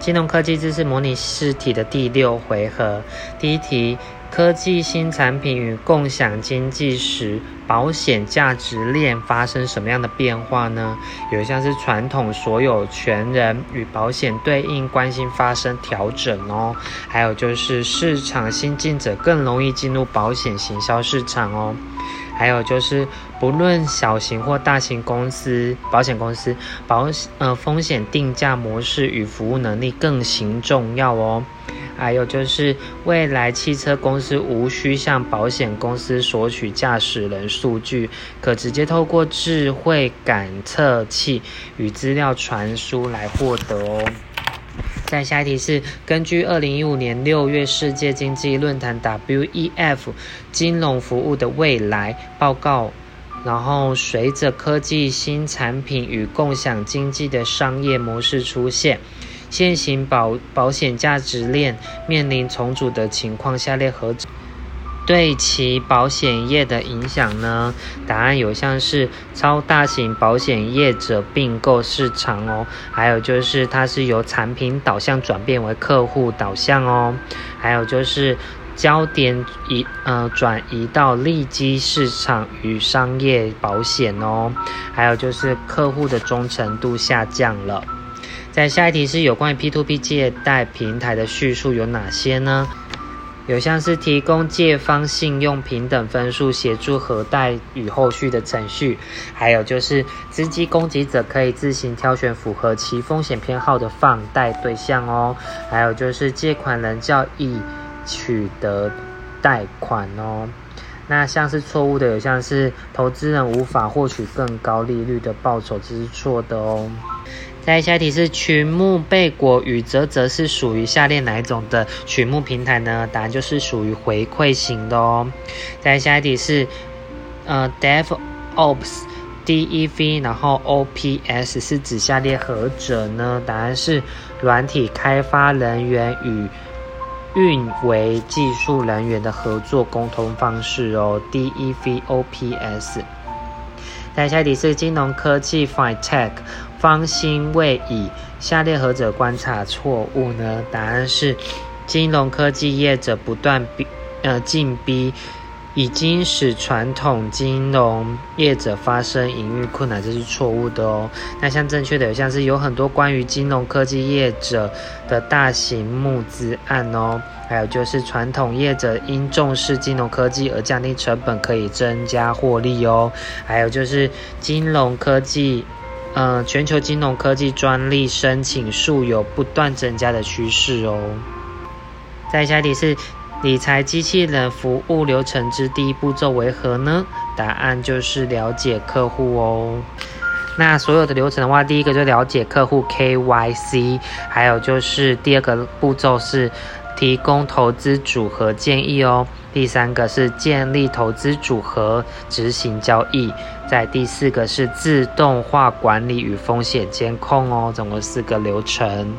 金融科技知识模拟试题的第六回合，第一题。科技新产品与共享经济时，保险价值链发生什么样的变化呢？有像是传统所有权人与保险对应关系发生调整哦，还有就是市场新进者更容易进入保险行销市场哦，还有就是不论小型或大型公司，保险公司保呃风险定价模式与服务能力更行重要哦。还有就是，未来汽车公司无需向保险公司索取驾驶人数据，可直接透过智慧感测器与资料传输来获得哦。再下一题是，根据二零一五年六月世界经济论坛 WEF 金融服务的未来报告，然后随着科技新产品与共享经济的商业模式出现。现行保保险价值链面临重组的情况，下列何对其保险业的影响呢？答案有像是超大型保险业者并购市场哦，还有就是它是由产品导向转变为客户导向哦，还有就是焦点移呃转移到利基市场与商业保险哦，还有就是客户的忠诚度下降了。在下一题是有关于 P2P 借贷平台的叙述有哪些呢？有像是提供借方信用平等分数，协助核贷与后续的程序，还有就是资金供给者可以自行挑选符合其风险偏好的放贷对象哦，还有就是借款人较易取得贷款哦。那像是错误的，有像是投资人无法获取更高利率的报酬，这是错的哦。再下一题是群目贝果与泽泽是属于下列哪一种的群目平台呢？答案就是属于回馈型的哦。再下一题是呃，DevOps、Dev，然后 OPS 是指下列何者呢？答案是软体开发人员与运维技术人员的合作沟通方式哦。DevOps。在下一题是金融科技 FinTech。方兴未已，下列何者观察错误呢？答案是金融科技业者不断逼呃进逼，已经使传统金融业者发生营运困难，这是错误的哦。那像正确的，像是有很多关于金融科技业者的大型募资案哦，还有就是传统业者因重视金融科技而降低成本，可以增加获利哦。还有就是金融科技。呃，全球金融科技专利申请数有不断增加的趋势哦。再下一题是理财机器人服务流程之第一步骤为何呢？答案就是了解客户哦。那所有的流程的话，第一个就了解客户 KYC，还有就是第二个步骤是提供投资组合建议哦。第三个是建立投资组合，执行交易。在第四个是自动化管理与风险监控哦，总共四个流程。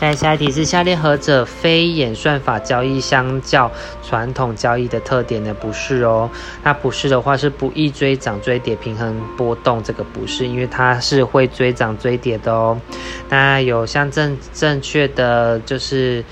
在下一题是下列何者非演算法交易相较传统交易的特点呢？不是哦，那不是的话是不易追涨追跌平衡波动，这个不是，因为它是会追涨追跌的哦。那有像正正确的就是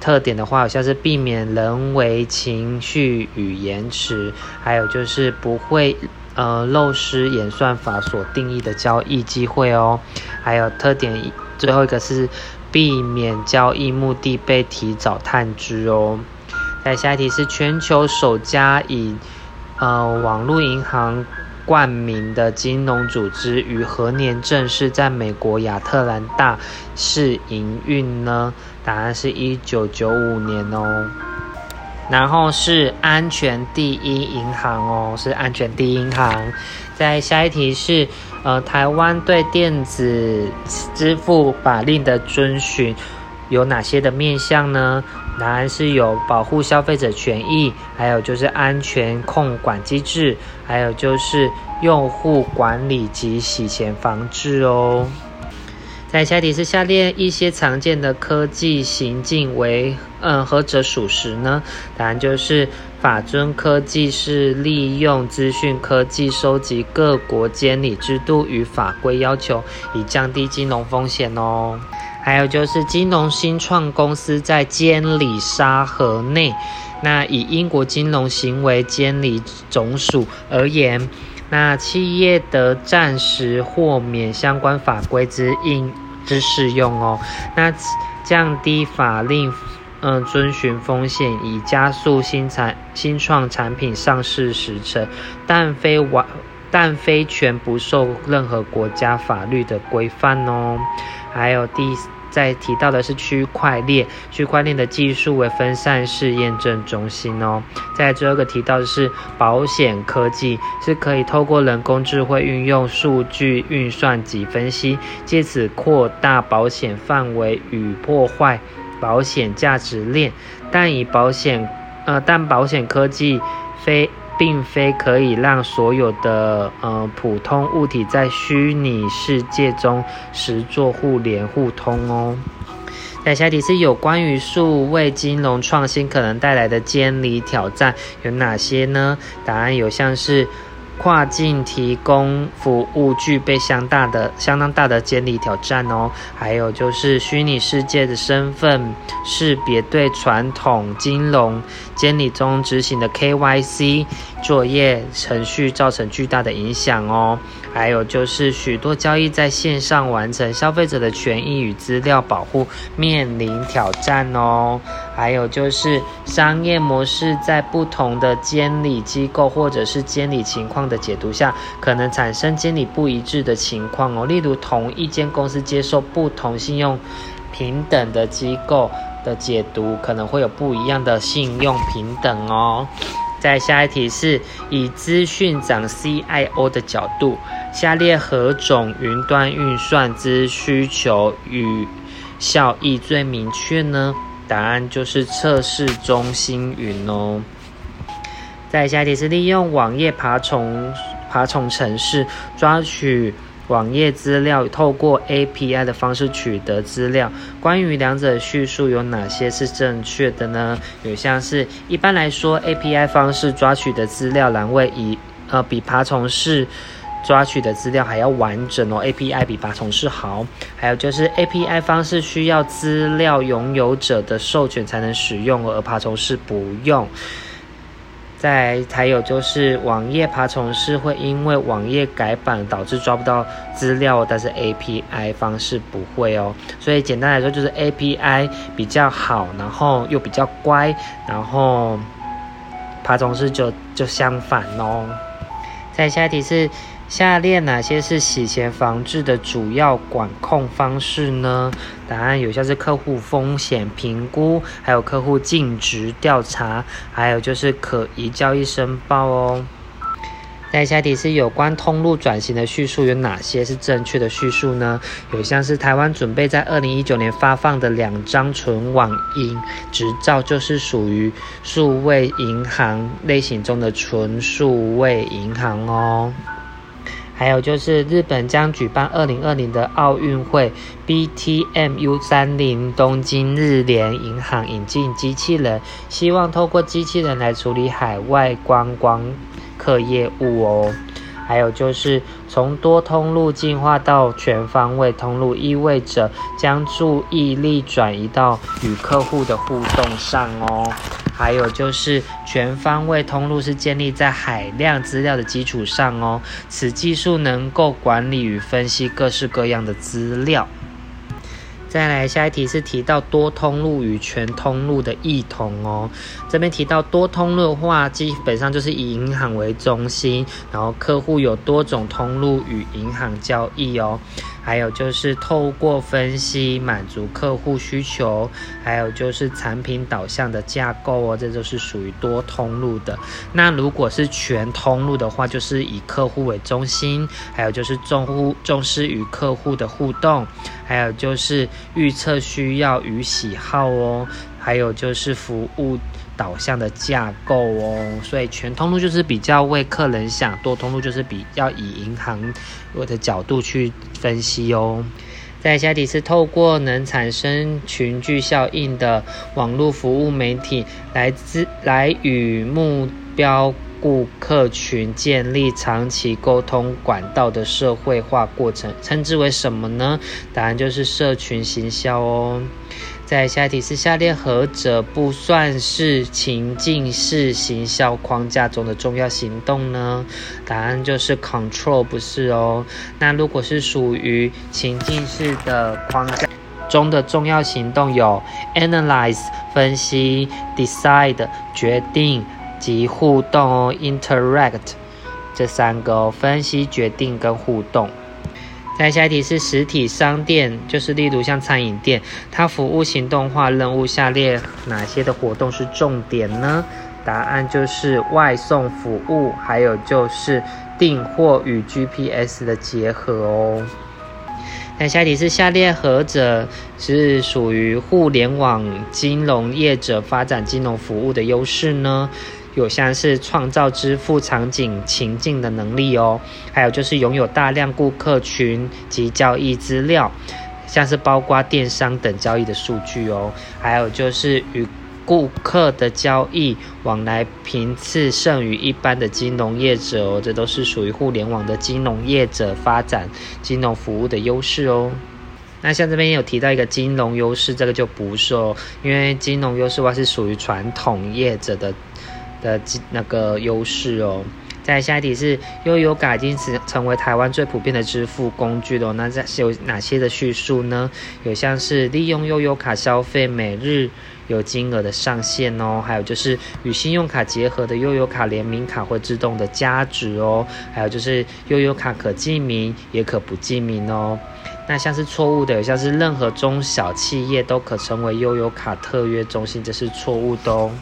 特点的话，好像是避免人为情绪与延迟，还有就是不会。呃，漏失演算法所定义的交易机会哦，还有特点，最后一个是避免交易目的被提早探知哦。再下一题是全球首家以呃网络银行冠名的金融组织于何年正式在美国亚特兰大市营运呢？答案是一九九五年哦。然后是安全第一银行哦，是安全第一银行。在下一题是，呃，台湾对电子支付法令的遵循有哪些的面向呢？答案是有保护消费者权益，还有就是安全控管机制，还有就是用户管理及洗钱防治哦。在下题是下列一些常见的科技行径为嗯何者属实呢？答案就是法尊科技是利用资讯科技收集各国监理制度与法规要求，以降低金融风险哦。还有就是金融新创公司在监理沙盒内，那以英国金融行为监理总署而言，那企业得暂时豁免相关法规之应之适用哦。那降低法令，嗯，遵循风险，以加速新产新创产品上市时程，但非完。但非全不受任何国家法律的规范哦。还有第再提到的是区块链，区块链的技术为分散式验证中心哦。在最后一个提到的是保险科技，是可以透过人工智慧运用数据运算及分析，借此扩大保险范围与破坏保险价值链。但以保险呃，但保险科技非。并非可以让所有的呃普通物体在虚拟世界中实作互联互通哦。在下题是有关于数位金融创新可能带来的监理挑战有哪些呢？答案有像是。跨境提供服务具备相大的、相当大的监理挑战哦。还有就是虚拟世界的身份识别对传统金融监理中执行的 KYC 作业程序造成巨大的影响哦。还有就是许多交易在线上完成，消费者的权益与资料保护面临挑战哦。还有就是商业模式在不同的监理机构或者是监理情况的解读下，可能产生监理不一致的情况哦。例如，同一间公司接受不同信用平等的机构的解读，可能会有不一样的信用平等哦。在下一题是以资讯长 CIO 的角度，下列何种云端运算之需求与效益最明确呢？答案就是测试中心云哦。再下题是利用网页爬虫爬虫程式抓取网页资料，透过 API 的方式取得资料。关于两者叙述有哪些是正确的呢？有像是一般来说，API 方式抓取的资料栏位以呃比爬虫式。抓取的资料还要完整哦，API 比爬虫式好。还有就是 API 方式需要资料拥有者的授权才能使用，而爬虫式不用。再还有就是网页爬虫式会因为网页改版导致抓不到资料，但是 API 方式不会哦。所以简单来说就是 API 比较好，然后又比较乖，然后爬虫式就就相反哦。再下一题是。下列哪些是洗钱防治的主要管控方式呢？答案有像是客户风险评估，还有客户尽职调查，还有就是可疑交易申报哦。在下题是有关通路转型的叙述有哪些是正确的叙述呢？有像是台湾准备在二零一九年发放的两张纯网银执照，就是属于数位银行类型中的纯数位银行哦。还有就是日本将举办二零二零的奥运会，BTMU 三零东京日联银行引进机器人，希望透过机器人来处理海外观光客业务哦。还有就是从多通路进化到全方位通路，意味着将注意力转移到与客户的互动上哦。还有就是全方位通路是建立在海量资料的基础上哦，此技术能够管理与分析各式各样的资料。再来下一题是提到多通路与全通路的异同哦。这边提到多通路的话，基本上就是以银行为中心，然后客户有多种通路与银行交易哦。还有就是透过分析满足客户需求，还有就是产品导向的架构哦，这就是属于多通路的。那如果是全通路的话，就是以客户为中心，还有就是重户重视与客户的互动，还有就是预测需要与喜好哦，还有就是服务。导向的架构哦，所以全通路就是比较为客人想，多通路就是比较以银行我的角度去分析哦。在下底是透过能产生群聚效应的网络服务媒体来自来与目标顾客群建立长期沟通管道的社会化过程，称之为什么呢？答案就是社群行销哦。在下一题是下列何者不算是情境式行销框架中的重要行动呢？答案就是 control 不是哦。那如果是属于情境式的框架中的重要行动有 analyze 分析、decide 决定及互动哦，interact 这三个哦，分析、决定跟互动。再下一题是实体商店，就是例如像餐饮店，它服务行动化任务，下列哪些的活动是重点呢？答案就是外送服务，还有就是订货与 GPS 的结合哦。那下一题是下列何者是属于互联网金融业者发展金融服务的优势呢？有像是创造支付场景情境的能力哦，还有就是拥有大量顾客群及交易资料，像是包括电商等交易的数据哦，还有就是与顾客的交易往来频次胜于一般的金融业者哦，这都是属于互联网的金融业者发展金融服务的优势哦。那像这边有提到一个金融优势，这个就不是哦，因为金融优势的话是属于传统业者的。的那个优势哦，在下一题是悠游卡已经成成为台湾最普遍的支付工具了。那在有哪些的叙述呢？有像是利用悠游卡消费，每日有金额的上限哦，还有就是与信用卡结合的悠游卡联名卡会自动的加值哦，还有就是悠游卡可记名也可不记名哦。那像是错误的有，像是任何中小企业都可成为悠游卡特约中心，这是错误的哦。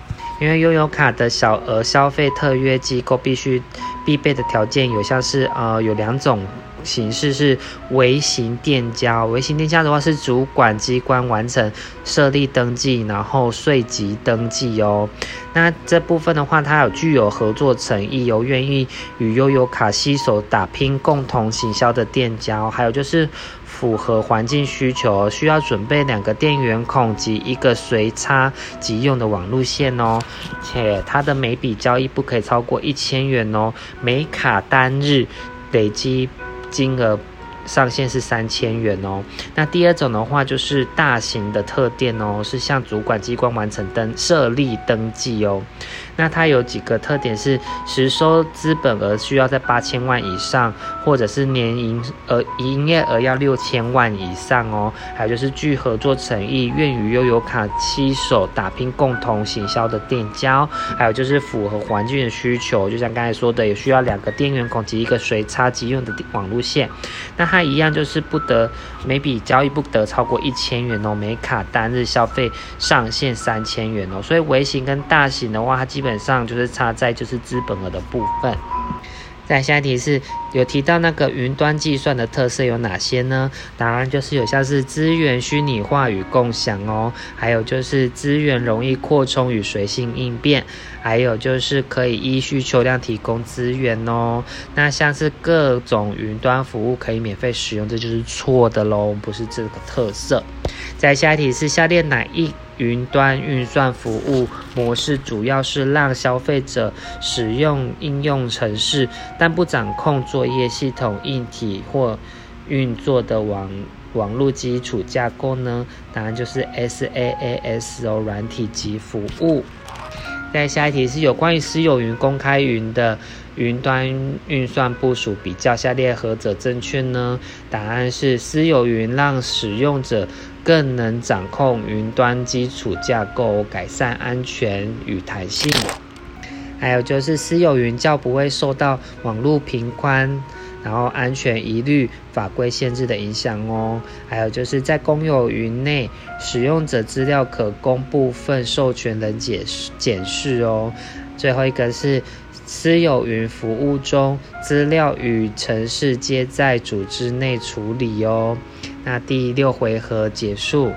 因为悠游卡的小额消费特约机构必须必备的条件有像是呃有两种形式是微型店家，微型店家的话是主管机关完成设立登记，然后税籍登记哦。那这部分的话，它有具有合作诚意，有愿意与悠游卡携手打拼，共同行销的店家，还有就是。符合环境需求，需要准备两个电源孔及一个随插即用的网路线哦，且它的每笔交易不可以超过一千元哦，每卡单日累积金额。上限是三千元哦。那第二种的话，就是大型的特店哦，是向主管机关完成登设立登记哦。那它有几个特点是：实收资本额需要在八千万以上，或者是年营呃营业额要六千万以上哦。还有就是具合作诚意，愿与悠游卡携手打拼共同行销的店家。还有就是符合环境的需求，就像刚才说的，也需要两个电源孔及一个随插即用的网路线。那它一样就是不得每笔交易不得超过一千元哦，每卡单日消费上限三千元哦，所以微型跟大型的话，它基基本上就是差在就是资本额的部分。再下一题是有提到那个云端计算的特色有哪些呢？答案就是有像是资源虚拟化与共享哦，还有就是资源容易扩充与随性应变，还有就是可以依需求量提供资源哦。那像是各种云端服务可以免费使用，这就是错的喽，不是这个特色。再下一题是下列哪一？云端运算服务模式主要是让消费者使用应用程式，但不掌控作业系统硬体或运作的网网络基础架构呢？答案就是 SaaS 哦，软体及服务。再下一题是有关于私有云、公开云的云端运算部署比较，下列何者正确呢？答案是私有云让使用者。更能掌控云端基础架构，改善安全与弹性。还有就是私有云较不会受到网络频宽、然后安全疑虑、法规限制的影响哦。还有就是在公有云内，使用者资料可供部分授权人解检视哦。最后一个是私有云服务中，资料与城市皆在组织内处理哦。那第六回合结束。